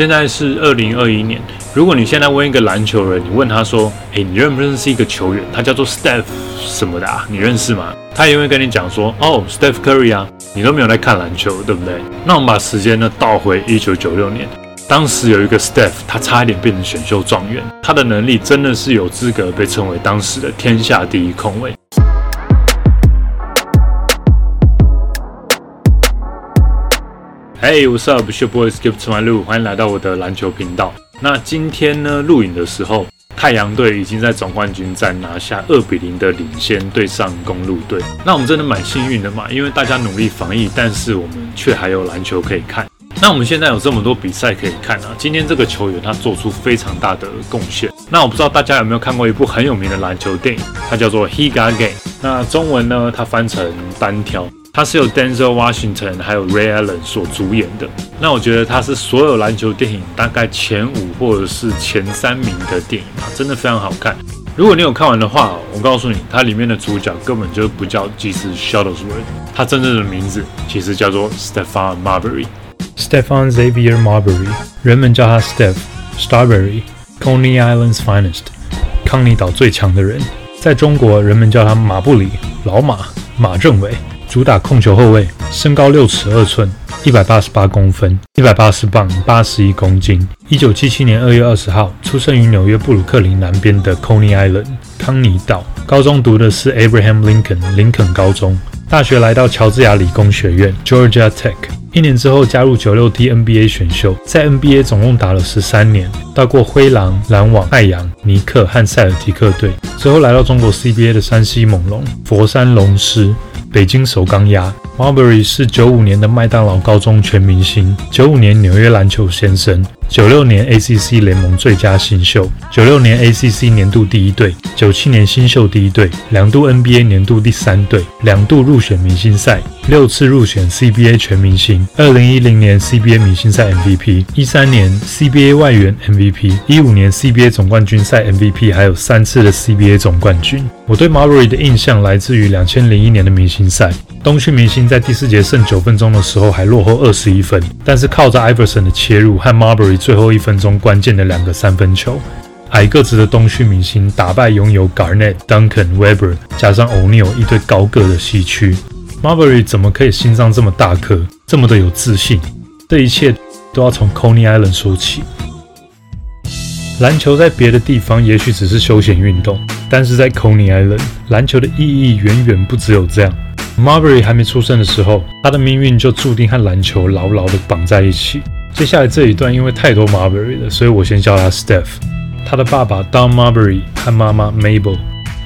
现在是二零二一年，如果你现在问一个篮球人，你问他说：“诶，你认不认识一个球员？他叫做 Steph 什么的啊？你认识吗？”他也会跟你讲说：“哦，Steph Curry 啊，你都没有在看篮球，对不对？”那我们把时间呢倒回一九九六年，当时有一个 Steph，他差一点变成选秀状元，他的能力真的是有资格被称为当时的天下第一控卫。Hey, what's up? Your boy Skip to my 路，欢迎来到我的篮球频道。那今天呢，录影的时候，太阳队已经在总冠军战拿下二比零的领先，对上公路队。那我们真的蛮幸运的嘛，因为大家努力防疫，但是我们却还有篮球可以看。那我们现在有这么多比赛可以看啊！今天这个球员他做出非常大的贡献。那我不知道大家有没有看过一部很有名的篮球电影，它叫做《He Ga Game》。那中文呢，它翻成单挑。它是由 Denzel Washington 还有 Ray Allen 所主演的。那我觉得它是所有篮球电影大概前五或者是前三名的电影啊，真的非常好看。如果你有看完的话，我告诉你，它里面的主角根本就不叫基斯 Shuttlesworth，他真正的名字其实叫做 Stephan Marbury。Stephan Xavier Marbury，人们叫他 Steph，Strawberry，Coney Island's finest，康尼岛最强的人。在中国，人们叫他马布里，老马，马政委。主打控球后卫，身高六尺二寸，一百八十八公分，一百八十磅，八十一公斤。一九七七年二月二十号出生于纽约布鲁克林南边的 Coney Island 康尼岛。高中读的是 Abraham Lincoln 林肯高中。大学来到乔治亚理工学院 Georgia Tech。一年之后加入九六 T NBA 选秀，在 NBA 总共打了十三年，到过灰狼、篮网、太阳、尼克和塞尔提克队。之后来到中国 CBA 的山西猛龙、佛山龙狮。北京首钢鸭，Marbury 是九五年的麦当劳高中全明星，九五年纽约篮球先生。九六年 ACC 联盟最佳新秀，九六年 ACC 年度第一队，九七年新秀第一队，两度 NBA 年度第三队，两度入选明星赛，六次入选 CBA 全明星，二零一零年 CBA 明星赛 MVP，一三年 CBA 外援 MVP，一五年 CBA 总冠军赛 MVP，还有三次的 CBA 总冠军。我对 Marbury 的印象来自于两千零一年的明星赛。东区明星在第四节剩九分钟的时候还落后二十一分，但是靠着 Iverson 的切入和 Marbury 最后一分钟关键的两个三分球，矮个子的东区明星打败拥有 Garnett、Duncan、Weber 加上 O'Neal 一堆高个的西区。Marbury 怎么可以心脏这么大颗，这么的有自信？这一切都要从 Coney Island 说起。篮球在别的地方也许只是休闲运动，但是在 Coney Island，篮球的意义远远不只有这样。Marbury 还没出生的时候，他的命运就注定和篮球牢牢地绑在一起。接下来这一段因为太多 Marbury 了，所以我先叫他 Steph。他的爸爸 Don Marbury 和妈妈 Mabel。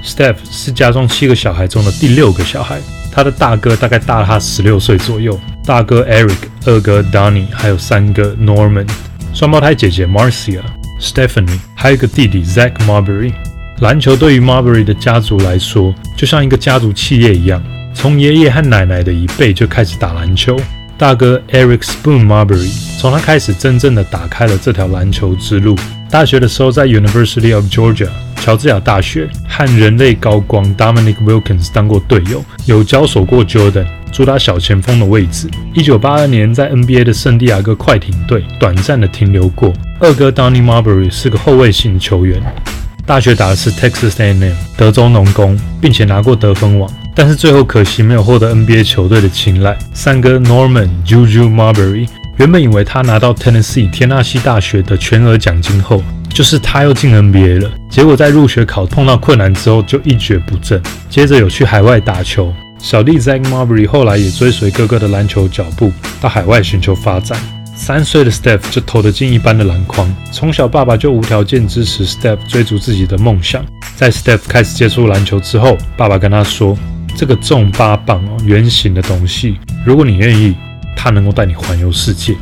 Steph 是家中七个小孩中的第六个小孩。他的大哥大概大了他十六岁左右，大哥 Eric，二哥 Donny，还有三哥 Norman，双胞胎姐姐 Marcia、Stephanie，还有一个弟弟 Zach Marbury。篮球对于 Marbury 的家族来说，就像一个家族企业一样。从爷爷和奶奶的一辈就开始打篮球。大哥 Eric Spoon Marbury 从他开始真正的打开了这条篮球之路。大学的时候在 University of Georgia 乔治亚大学和人类高光 Dominic Wilkins 当过队友，有交手过 Jordan，主打小前锋的位置。一九八二年在 NBA 的圣地亚哥快艇队短暂的停留过。二哥 Donny Marbury 是个后卫型球员。大学打的是 Texas A&M 德州农工，并且拿过得分王。但是最后可惜没有获得 NBA 球队的青睐。三哥 Norman Juju Marbury 原本以为他拿到 Tennessee 天纳西大学的全额奖金后，就是他又进 NBA 了。结果在入学考碰到困难之后，就一蹶不振。接着有去海外打球。小弟 Zach Marbury 后来也追随哥哥的篮球脚步，到海外寻求发展。三岁的 Steph 就投得进一般的篮筐。从小爸爸就无条件支持 Steph 追逐自己的梦想。在 Steph 开始接触篮球之后，爸爸跟他说。这个重八磅哦，圆形的东西，如果你愿意，它能够带你环游世界。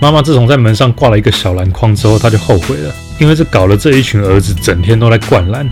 妈妈自从在门上挂了一个小篮筐之后，她就后悔了，因为这搞了这一群儿子整天都在灌篮。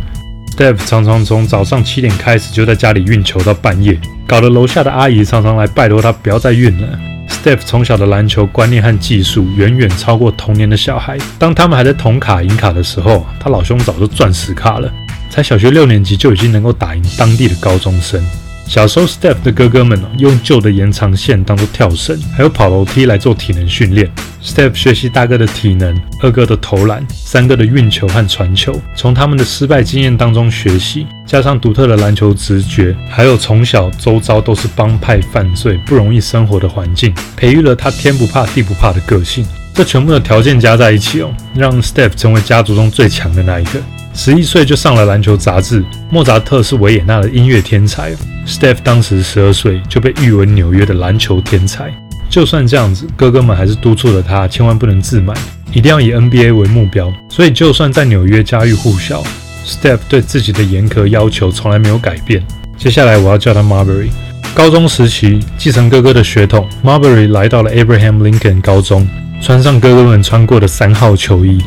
Steph 常常从早上七点开始就在家里运球到半夜，搞得楼下的阿姨常常来拜托他不要再运了。Steph 从小的篮球观念和技术远远超过童年的小孩。当他们还在铜卡银卡的时候，他老兄早就钻石卡了，才小学六年级就已经能够打赢当地的高中生。小时候，Step 的哥哥们用旧的延长线当做跳绳，还有跑楼梯来做体能训练。Step 学习大哥的体能，二哥的投篮，三哥的运球和传球，从他们的失败经验当中学习，加上独特的篮球直觉，还有从小周遭都是帮派犯罪、不容易生活的环境，培育了他天不怕地不怕的个性。这全部的条件加在一起哦，让 Step 成为家族中最强的那一个。十一岁就上了篮球杂志。莫扎特是维也纳的音乐天才，Steph 当时十二岁就被誉为纽约的篮球天才。就算这样子，哥哥们还是督促了他，千万不能自满，一定要以 NBA 为目标。所以，就算在纽约家喻户晓，Steph 对自己的严格要求从来没有改变。接下来我要叫他 Marbury。高中时期继承哥哥的血统，Marbury 来到了 Abraham Lincoln 高中，穿上哥哥们穿过的三号球衣。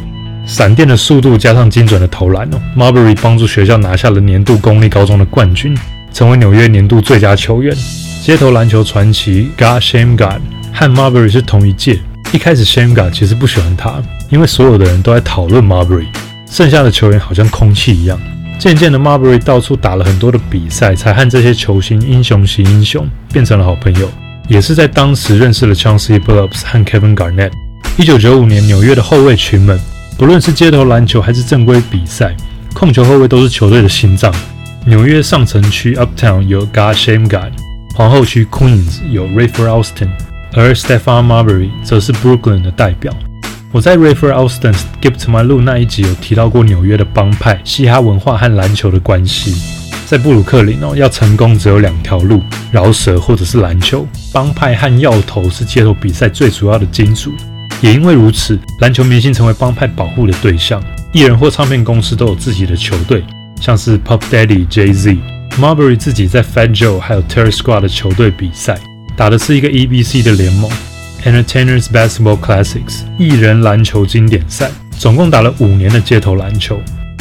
闪电的速度加上精准的投篮哦，Marbury 帮助学校拿下了年度公立高中的冠军，成为纽约年度最佳球员。街头篮球传奇 God Shame God 和 Marbury 是同一届。一开始 Shame God 其实不喜欢他，因为所有的人都在讨论 Marbury，剩下的球员好像空气一样。渐渐的，Marbury 到处打了很多的比赛，才和这些球星英雄惜英雄，变成了好朋友。也是在当时认识了 Chauncey Billups 和 Kevin Garnett。一九九五年，纽约的后卫群们。不论是街头篮球还是正规比赛，控球后卫都是球队的心脏。纽约上城区 Uptown 有 God Shame God，皇后区 Queens 有 Rayford Alston，而 Stephon Marbury 则是 Brooklyn 的代表。我在 Rayford Alston Skip to My 路那一集有提到过纽约的帮派、嘻哈文化和篮球的关系。在布鲁克林哦，要成功只有两条路：饶舌或者是篮球。帮派和要头是街头比赛最主要的金主。也因为如此，篮球明星成为帮派保护的对象。艺人或唱片公司都有自己的球队，像是 Pop Daddy Jay Z、Marbury 自己在 Fat Joe 还有 Terry Squad 的球队比赛，打的是一个 EBC 的联盟 Entertainers Basketball Classics 艺人篮球经典赛，总共打了五年的街头篮球。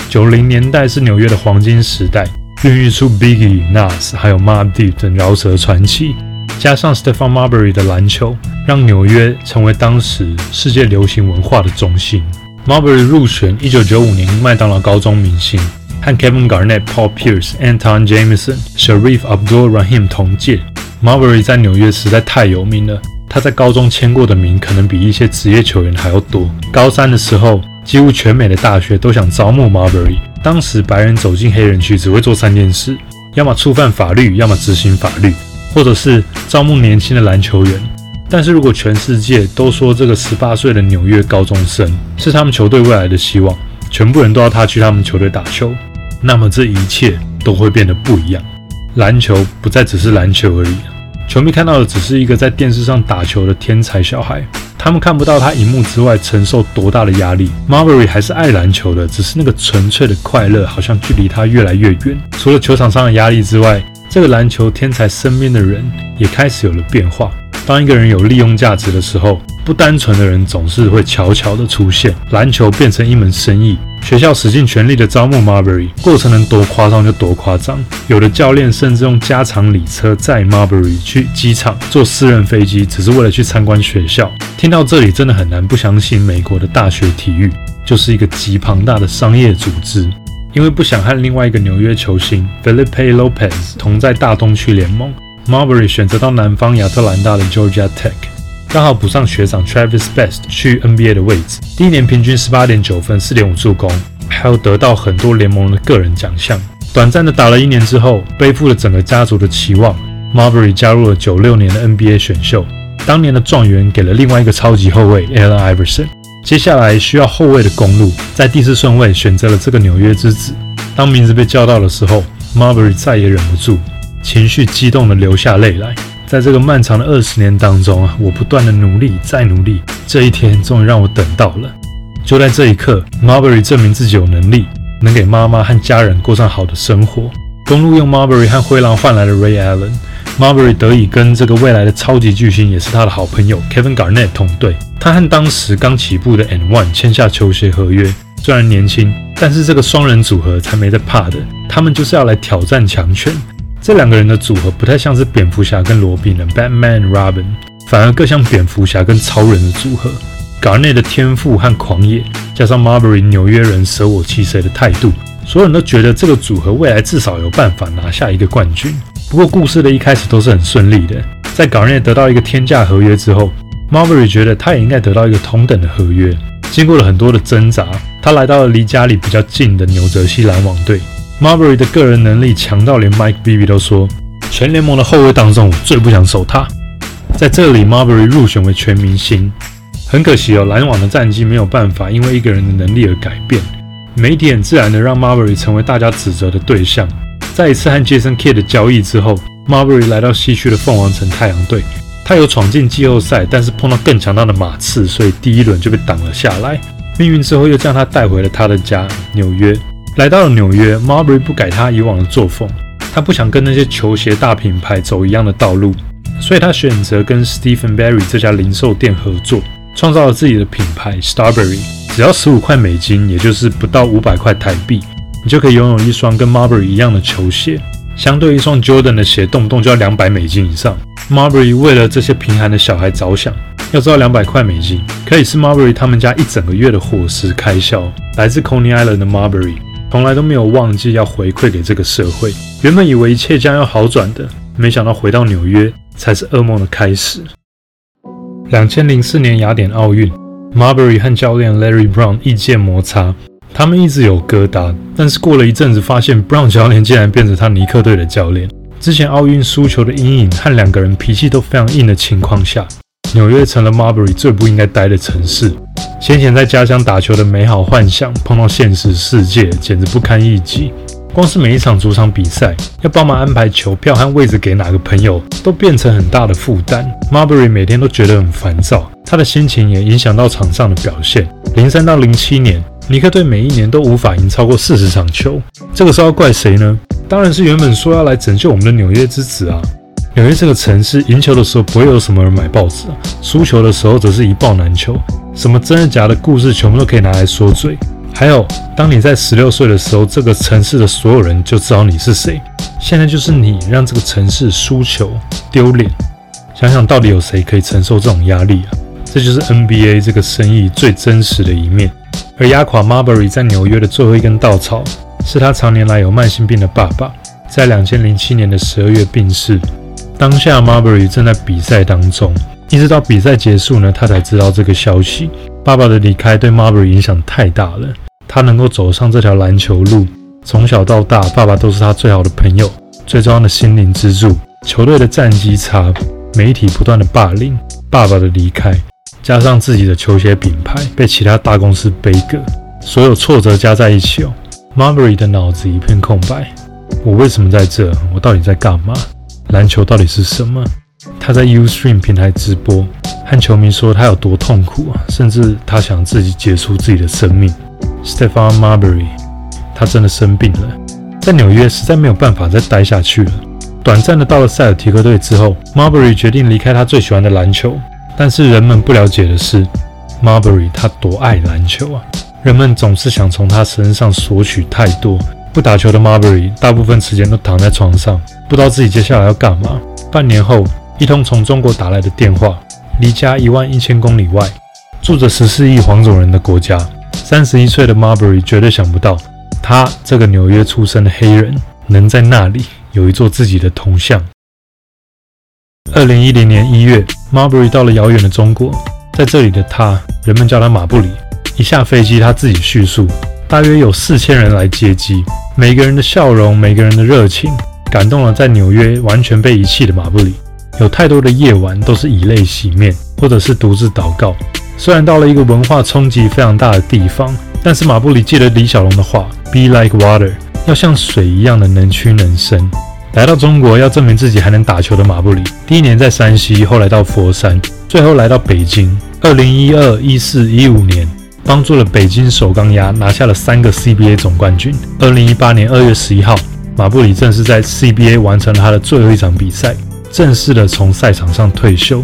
九零年代是纽约的黄金时代，孕育出 Biggie、Nas 还有 Mobb Deep 等饶舌传奇。加上 Stephon Marbury 的篮球，让纽约成为当时世界流行文化的中心。Marbury 入选1995年麦当劳高中明星，和 Kevin Garnett、Paul Pierce、Anton Jameson、Sharif Abdul-Rahim 同届。Marbury 在纽约实在太有名了，他在高中签过的名可能比一些职业球员还要多。高三的时候，几乎全美的大学都想招募 Marbury。当时白人走进黑人区只会做三件事：要么触犯法律，要么执行法律。或者是招募年轻的篮球员，但是如果全世界都说这个十八岁的纽约高中生是他们球队未来的希望，全部人都要他去他们球队打球，那么这一切都会变得不一样。篮球不再只是篮球而已，球迷看到的只是一个在电视上打球的天才小孩，他们看不到他荧幕之外承受多大的压力。Marbury 还是爱篮球的，只是那个纯粹的快乐好像距离他越来越远。除了球场上的压力之外，这个篮球天才身边的人也开始有了变化。当一个人有利用价值的时候，不单纯的人总是会悄悄的出现。篮球变成一门生意，学校使尽全力的招募 Marbury，过程能多夸张就多夸张。有的教练甚至用加长礼车载 Marbury 去机场，坐私人飞机，只是为了去参观学校。听到这里，真的很难不相信，美国的大学体育就是一个极庞大的商业组织。因为不想和另外一个纽约球星 Felipe Lopez 同在大东区联盟，Marbury 选择到南方亚特兰大的 Georgia Tech，刚好补上学长 Travis Best 去 NBA 的位置。第一年平均十八点九分、四点五助攻，还有得到很多联盟的个人奖项。短暂的打了一年之后，背负了整个家族的期望，Marbury 加入了九六年的 NBA 选秀。当年的状元给了另外一个超级后卫 Allen Iverson。接下来需要后卫的公路，在第四顺位选择了这个纽约之子。当名字被叫到的时候，Marbury 再也忍不住，情绪激动的流下泪来。在这个漫长的二十年当中啊，我不断的努力，再努力，这一天终于让我等到了。就在这一刻，Marbury 证明自己有能力，能给妈妈和家人过上好的生活。公路用 Marbury 和灰狼换来了 Ray Allen。Marbury 得以跟这个未来的超级巨星，也是他的好朋友 Kevin Garnett 同队。他和当时刚起步的 N One 签下球鞋合约。虽然年轻，但是这个双人组合才没得怕的。他们就是要来挑战强权。这两个人的组合不太像是蝙蝠侠跟罗宾的 Batman Robin，反而更像蝙蝠侠跟超人的组合。Garnett 的天赋和狂野，加上 Marbury 纽约人舍我其谁的态度，所有人都觉得这个组合未来至少有办法拿下一个冠军。不过故事的一开始都是很顺利的，在港内得到一个天价合约之后，Marbury 觉得他也应该得到一个同等的合约。经过了很多的挣扎，他来到了离家里比较近的纽泽西篮网队。Marbury 的个人能力强到连 Mike Bibby 都说，全联盟的后卫当中，我最不想守他。在这里，Marbury 入选为全明星。很可惜哦，篮网的战绩没有办法因为一个人的能力而改变。媒体很自然的让 Marbury 成为大家指责的对象。在一次和 Jason Kidd 的交易之后，Marbury 来到西区的凤凰城太阳队。他有闯进季后赛，但是碰到更强大的马刺，所以第一轮就被挡了下来。命运之后又将他带回了他的家纽约。来到了纽约，Marbury 不改他以往的作风，他不想跟那些球鞋大品牌走一样的道路，所以他选择跟 Stephen Barry 这家零售店合作，创造了自己的品牌 Starbury。只要十五块美金，也就是不到五百块台币，你就可以拥有一双跟 Marbury 一样的球鞋。相对一双 Jordan 的鞋，动不动就要两百美金以上。Marbury 为了这些贫寒的小孩着想，要知道两百块美金可以是 Marbury 他们家一整个月的伙食开销。来自 Coney Island 的 Marbury 从来都没有忘记要回馈给这个社会。原本以为一切将要好转的，没想到回到纽约才是噩梦的开始。两千零四年雅典奥运，Marbury 和教练 Larry Brown 意见摩擦。他们一直有疙瘩，但是过了一阵子，发现 Brown 教练竟然变成他尼克队的教练。之前奥运输球的阴影和两个人脾气都非常硬的情况下，纽约成了 Marbury 最不应该待的城市。先前在家乡打球的美好幻想，碰到现实世界简直不堪一击。光是每一场主场比赛，要帮忙安排球票和位置给哪个朋友，都变成很大的负担。Marbury 每天都觉得很烦躁，他的心情也影响到场上的表现。零三到零七年。尼克队每一年都无法赢超过四十场球，这个是要怪谁呢？当然是原本说要来拯救我们的纽约之子啊！纽约这个城市，赢球的时候不会有什么人买报纸啊，输球的时候则是一报难求，什么真的假的故事全部都可以拿来说嘴。还有，当你在十六岁的时候，这个城市的所有人就知道你是谁。现在就是你让这个城市输球丢脸，想想到底有谁可以承受这种压力啊？这就是 NBA 这个生意最真实的一面。而压垮 Marbury 在纽约的最后一根稻草，是他常年来有慢性病的爸爸，在两千零七年的十二月病逝。当下 Marbury 正在比赛当中，一直到比赛结束呢，他才知道这个消息。爸爸的离开对 Marbury 影响太大了，他能够走上这条篮球路，从小到大，爸爸都是他最好的朋友，最重要的心灵支柱。球队的战绩差，媒体不断的霸凌，爸爸的离开。加上自己的球鞋品牌被其他大公司背歌，所有挫折加在一起哦，Marbury 的脑子一片空白。我为什么在这？我到底在干嘛？篮球到底是什么？他在 Ustream 平台直播，和球迷说他有多痛苦啊，甚至他想自己结束自己的生命。Stephan Marbury，他真的生病了，在纽约实在没有办法再待下去了。短暂的到了塞尔提克队之后，Marbury 决定离开他最喜欢的篮球。但是人们不了解的是，Marbury 他多爱篮球啊！人们总是想从他身上索取太多。不打球的 Marbury 大部分时间都躺在床上，不知道自己接下来要干嘛。半年后，一通从中国打来的电话，离家一万一千公里外，住着十四亿黄种人的国家，三十一岁的 Marbury 绝对想不到，他这个纽约出生的黑人，能在那里有一座自己的铜像。二零一零年一月，Marbury 到了遥远的中国，在这里的他，人们叫他马布里。一下飞机，他自己叙述，大约有四千人来接机，每个人的笑容，每个人的热情，感动了在纽约完全被遗弃的马布里。有太多的夜晚都是以泪洗面，或者是独自祷告。虽然到了一个文化冲击非常大的地方，但是马布里记得李小龙的话：“Be like water，要像水一样的能屈能伸。”来到中国要证明自己还能打球的马布里，第一年在山西，后来到佛山，最后来到北京。二零一二、一四、一五年，帮助了北京首钢牙拿下了三个 CBA 总冠军。二零一八年二月十一号，马布里正式在 CBA 完成了他的最后一场比赛，正式的从赛场上退休。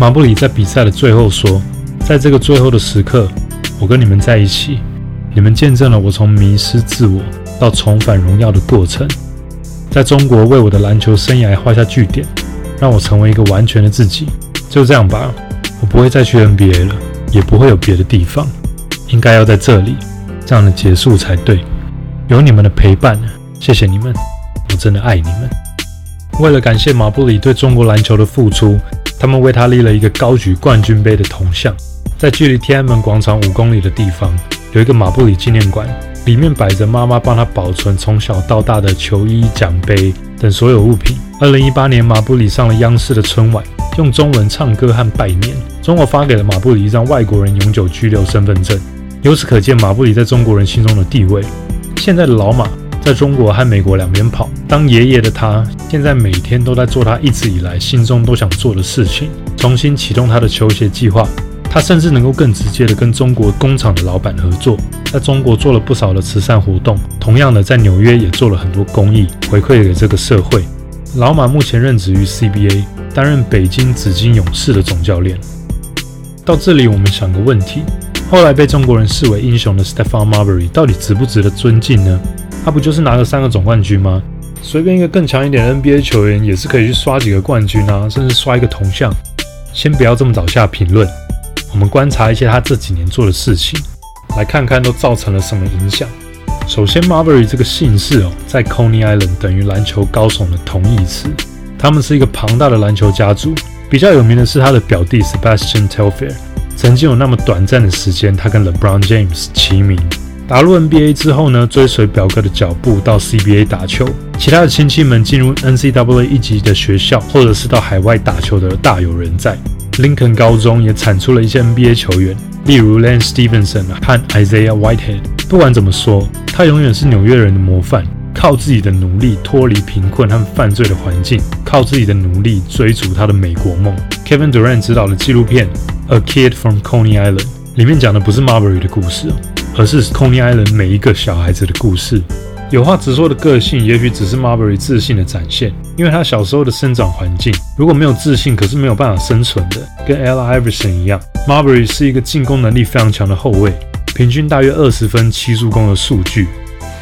马布里在比赛的最后说：“在这个最后的时刻，我跟你们在一起，你们见证了我从迷失自我到重返荣耀的过程。”在中国为我的篮球生涯画下句点，让我成为一个完全的自己。就这样吧，我不会再去 NBA 了，也不会有别的地方。应该要在这里，这样的结束才对。有你们的陪伴，谢谢你们，我真的爱你们。为了感谢马布里对中国篮球的付出，他们为他立了一个高举冠军杯的铜像，在距离天安门广场五公里的地方有一个马布里纪念馆，里面摆着妈妈帮他保存从小到大的球衣、奖杯等所有物品。二零一八年，马布里上了央视的春晚，用中文唱歌和拜年。中国发给了马布里一张外国人永久居留身份证。由此可见，马布里在中国人心中的地位。现在的老马在中国和美国两边跑，当爷爷的他，现在每天都在做他一直以来心中都想做的事情，重新启动他的球鞋计划。他甚至能够更直接的跟中国工厂的老板合作，在中国做了不少的慈善活动，同样的在纽约也做了很多公益，回馈给这个社会。老马目前任职于 CBA，担任北京紫金勇士的总教练。到这里，我们想个问题。后来被中国人视为英雄的 Stephon Marbury 到底值不值得尊敬呢？他不就是拿了三个总冠军吗？随便一个更强一点的 NBA 球员也是可以去刷几个冠军啊，甚至刷一个铜像。先不要这么早下评论，我们观察一些他这几年做的事情，来看看都造成了什么影响。首先，Marbury 这个姓氏哦，在 Coney Island 等于篮球高手的同义词。他们是一个庞大的篮球家族，比较有名的是他的表弟 Sebastian Telfair。曾经有那么短暂的时间，他跟 LeBron James 齐名。打入 NBA 之后呢，追随表哥的脚步到 CBA 打球。其他的亲戚们进入 NCAA 一级的学校，或者是到海外打球的大有人在。Lincoln 高中也产出了一些 NBA 球员，例如 Lance Stephenson 和 Isaiah Whitehead。不管怎么说，他永远是纽约人的模范。靠自己的努力脱离贫困和犯罪的环境，靠自己的努力追逐他的美国梦。Kevin Durant 执导的纪录片《A Kid from Coney Island》里面讲的不是 Marbury 的故事，而是 Coney Island 每一个小孩子的故事。有话直说的个性，也许只是 Marbury 自信的展现，因为他小时候的生长环境，如果没有自信，可是没有办法生存的。跟 Ella Iverson 一样，Marbury 是一个进攻能力非常强的后卫，平均大约二十分七助攻的数据。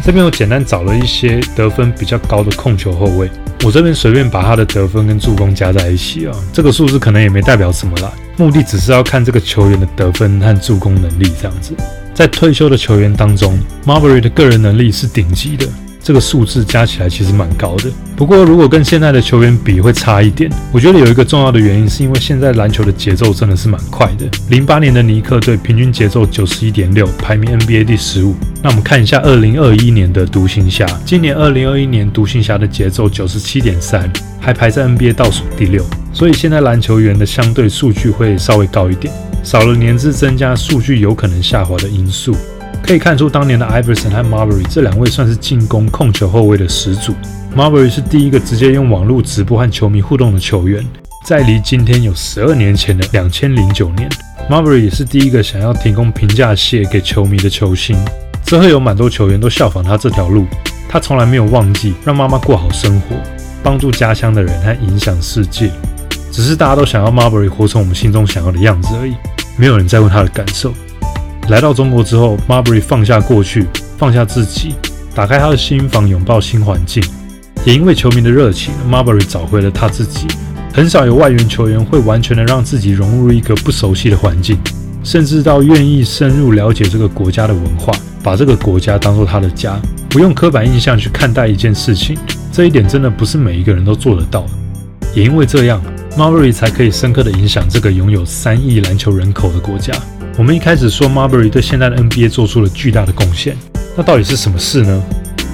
这边我简单找了一些得分比较高的控球后卫，我这边随便把他的得分跟助攻加在一起啊，这个数字可能也没代表什么啦，目的只是要看这个球员的得分和助攻能力这样子。在退休的球员当中，Marbury 的个人能力是顶级的。这个数字加起来其实蛮高的，不过如果跟现在的球员比会差一点。我觉得有一个重要的原因，是因为现在篮球的节奏真的是蛮快的。零八年的尼克队平均节奏九十一点六，排名 NBA 第十五。那我们看一下二零二一年的独行侠，今年二零二一年独行侠的节奏九十七点三，还排在 NBA 倒数第六。所以现在篮球员的相对数据会稍微高一点，少了年资增加，数据有可能下滑的因素。可以看出，当年的 Iverson 和 Marbury 这两位算是进攻控球后卫的始祖。Marbury 是第一个直接用网络直播和球迷互动的球员，在离今天有十二年前的两千零九年，Marbury 也是第一个想要提供评价鞋给球迷的球星。之后有蛮多球员都效仿他这条路，他从来没有忘记让妈妈过好生活，帮助家乡的人和影响世界。只是大家都想要 Marbury 活成我们心中想要的样子而已，没有人在乎他的感受。来到中国之后，Marbury 放下过去，放下自己，打开他的心房，拥抱新环境。也因为球迷的热情，Marbury 找回了他自己。很少有外援球员会完全的让自己融入一个不熟悉的环境，甚至到愿意深入了解这个国家的文化，把这个国家当做他的家，不用刻板印象去看待一件事情。这一点真的不是每一个人都做得到。也因为这样，Marbury 才可以深刻的影响这个拥有三亿篮球人口的国家。我们一开始说 Marbury 对现在的 NBA 做出了巨大的贡献，那到底是什么事呢？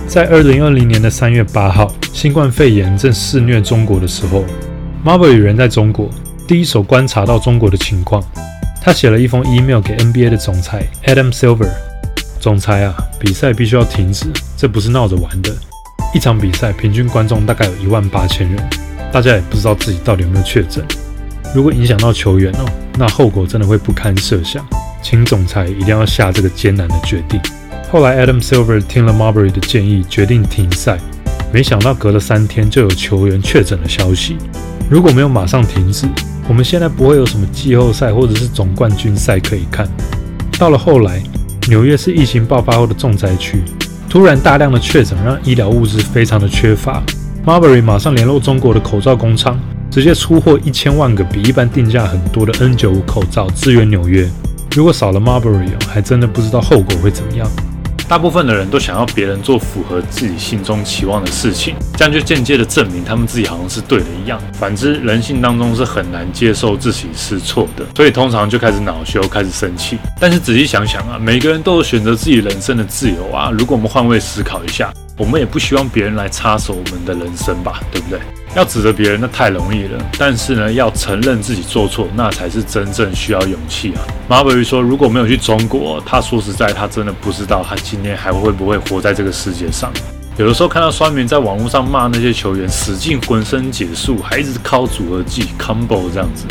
在二零二零年的三月八号，新冠肺炎正肆虐中国的时候，Marbury 人在中国，第一手观察到中国的情况。他写了一封 email 给 NBA 的总裁 Adam Silver，总裁啊，比赛必须要停止，这不是闹着玩的。一场比赛平均观众大概有一万八千人，大家也不知道自己到底有没有确诊。如果影响到球员哦，那后果真的会不堪设想。请总裁一定要下这个艰难的决定。后来，Adam Silver 听了 Marbury 的建议，决定停赛。没想到隔了三天就有球员确诊的消息。如果没有马上停止，我们现在不会有什么季后赛或者是总冠军赛可以看。到了后来，纽约是疫情爆发后的重灾区，突然大量的确诊让医疗物资非常的缺乏。Marbury 马上联络中国的口罩工厂。直接出货一千万个比一般定价很多的 N95 口罩支援纽约。如果少了 Marbury，还真的不知道后果会怎么样。大部分的人都想要别人做符合自己心中期望的事情，这样就间接的证明他们自己好像是对的一样。反之，人性当中是很难接受自己是错的，所以通常就开始恼羞，开始生气。但是仔细想想啊，每个人都有选择自己人生的自由啊。如果我们换位思考一下，我们也不希望别人来插手我们的人生吧，对不对？要指责别人那太容易了，但是呢，要承认自己做错，那才是真正需要勇气啊。马伯鱼说，如果没有去中国，他说实在，他真的不知道他今天还会不会活在这个世界上。有的时候看到酸民在网络上骂那些球员，使尽浑身解数，还一直靠组合技 combo 这样子。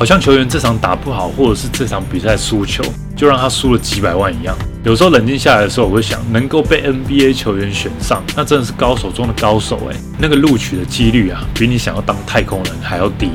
好像球员这场打不好，或者是这场比赛输球，就让他输了几百万一样。有时候冷静下来的时候，我会想，能够被 NBA 球员选上，那真的是高手中的高手诶，那个录取的几率啊，比你想要当太空人还要低。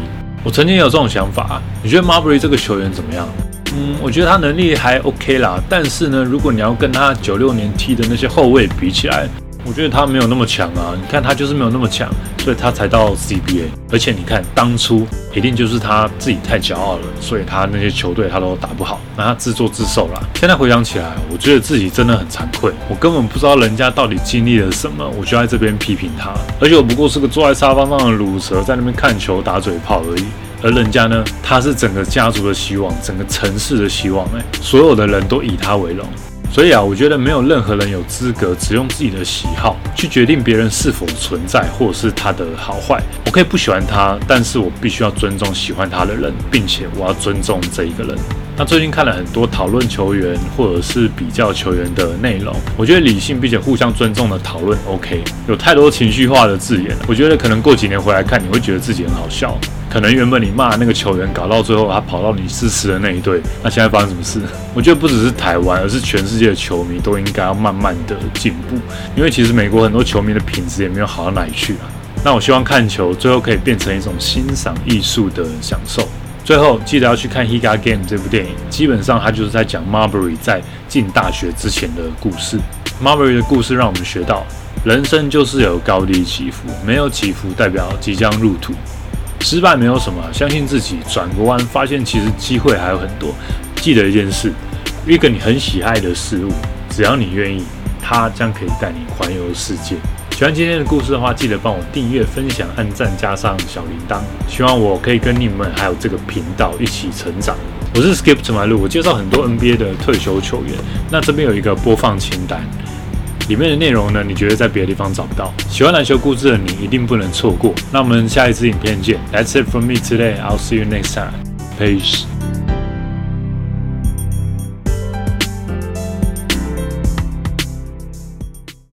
我曾经有这种想法啊，你觉得 Marbury 这个球员怎么样？嗯，我觉得他能力还 OK 啦，但是呢，如果你要跟他九六年踢的那些后卫比起来，我觉得他没有那么强啊，你看他就是没有那么强，所以他才到 CBA。而且你看当初一定就是他自己太骄傲了，所以他那些球队他都打不好，那他自作自受啦。现在回想起来，我觉得自己真的很惭愧，我根本不知道人家到底经历了什么，我就在这边批评他。而且我不过是个坐在沙发上的卤蛇，在那边看球打嘴炮而已。而人家呢，他是整个家族的希望，整个城市的希望，哎，所有的人都以他为荣。所以啊，我觉得没有任何人有资格只用自己的喜好去决定别人是否存在，或者是他的好坏。我可以不喜欢他，但是我必须要尊重喜欢他的人，并且我要尊重这一个人。那最近看了很多讨论球员或者是比较球员的内容，我觉得理性并且互相尊重的讨论 OK。有太多情绪化的字眼，我觉得可能过几年回来看，你会觉得自己很好笑。可能原本你骂那个球员，搞到最后他跑到你支持的那一队，那现在发生什么事？我觉得不只是台湾，而是全世界的球迷都应该要慢慢的进步，因为其实美国很多球迷的品质也没有好到哪里去啊。那我希望看球最后可以变成一种欣赏艺术的享受。最后记得要去看《He Got Game》这部电影，基本上它就是在讲 Marbury 在进大学之前的故事。Marbury 的故事让我们学到，人生就是有高低起伏，没有起伏代表即将入土。失败没有什么，相信自己，转个弯，发现其实机会还有很多。记得一件事，一个你很喜爱的事物，只要你愿意，它将可以带你环游世界。喜欢今天的故事的话，记得帮我订阅、分享、按赞，加上小铃铛。希望我可以跟你们还有这个频道一起成长。我是 Skip to my 路，我介绍很多 NBA 的退休球员。那这边有一个播放清单。里面的内容呢？你觉得在别的地方找不到？喜欢篮球故事的你一定不能错过。那我们下一次影片见。That's it from me today. I'll see you next time. Peace.